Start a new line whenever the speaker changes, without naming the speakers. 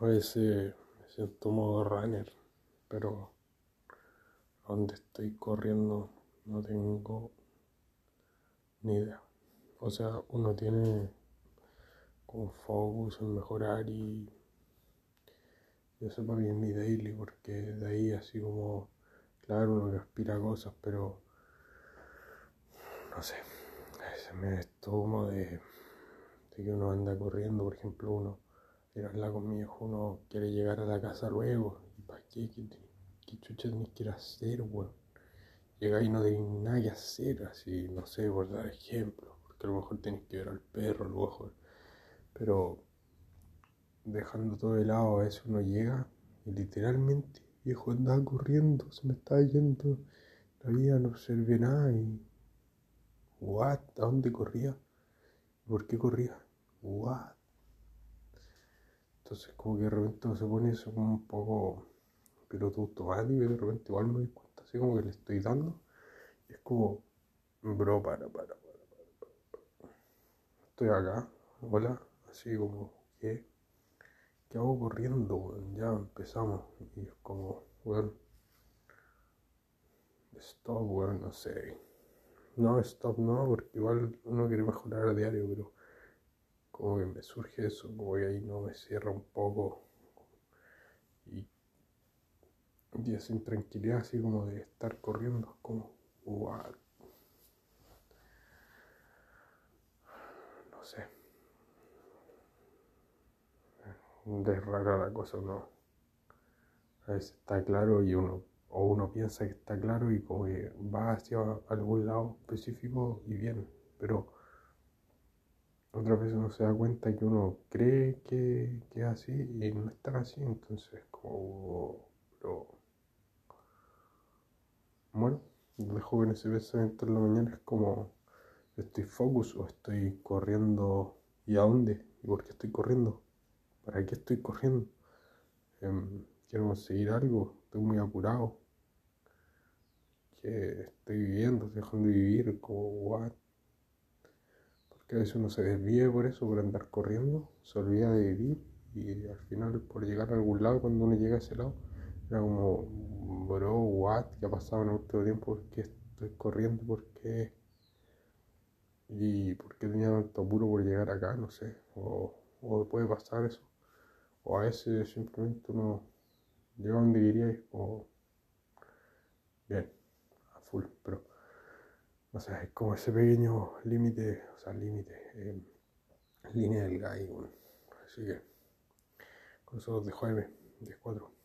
A veces me siento modo runner, pero donde estoy corriendo no tengo ni idea. O sea, uno tiene como focus en mejorar y eso para mí es mi daily, porque de ahí así como, claro, uno que aspira cosas, pero no sé, veces me estomo de, de que uno anda corriendo, por ejemplo, uno ir a hablar con mi hijo, uno quiere llegar a la casa luego, ¿y para qué? ¿Qué, qué chucha tenés que ir a hacer, weón? Llega y no tenés nada que hacer, así, no sé, por dar ejemplo, porque a lo mejor tenés que ver al perro, ojo, pero dejando todo de lado, a veces uno llega y literalmente, viejo, andaba corriendo, se me estaba yendo la vida, no observé nada y. ¿What? ¿A dónde corría? ¿Por qué corría? ¿What? Entonces, como que de repente se pone eso como un poco piloto automático y de repente igual me doy cuenta, así como que le estoy dando. Y es como, bro, para, para, para, para, para. Estoy acá, hola, así como, ¿qué? ¿qué hago corriendo? Ya empezamos. Y es como, weón, stop, weón, no sé. No, stop no, porque igual uno quiere mejorar a diario, pero como me surge eso, como ahí no me cierra un poco. Y, y sin tranquilidad, así como de estar corriendo, como, what? No sé. es rara la cosa, ¿no? A veces está claro y uno, o uno piensa que está claro y como que va hacia algún lado específico y bien, pero otras veces uno se da cuenta que uno cree que, que es así y no es tan así, entonces como, pero, bueno, dejo en ese pensamiento en la mañana es como, estoy focus o estoy corriendo y a dónde y por qué estoy corriendo. ¿Para qué estoy corriendo? Eh, quiero conseguir algo, estoy muy apurado. Que estoy viviendo, estoy dejando de vivir, como what? Porque a veces uno se desvía por eso, por andar corriendo, se olvida de vivir y al final por llegar a algún lado, cuando uno llega a ese lado, era como, bro, what, ¿qué ha pasado en el último tiempo? ¿Por qué estoy corriendo? ¿Por qué? ¿Y por qué tenía tanto apuro por llegar acá? No sé, o, puede pasar eso. O a veces simplemente uno llega donde quería y es bien, a full, pero sé, es como ese pequeño límite, o sea, límite, eh, línea delgada ahí, bueno. así que con eso los dejo M, 10-4.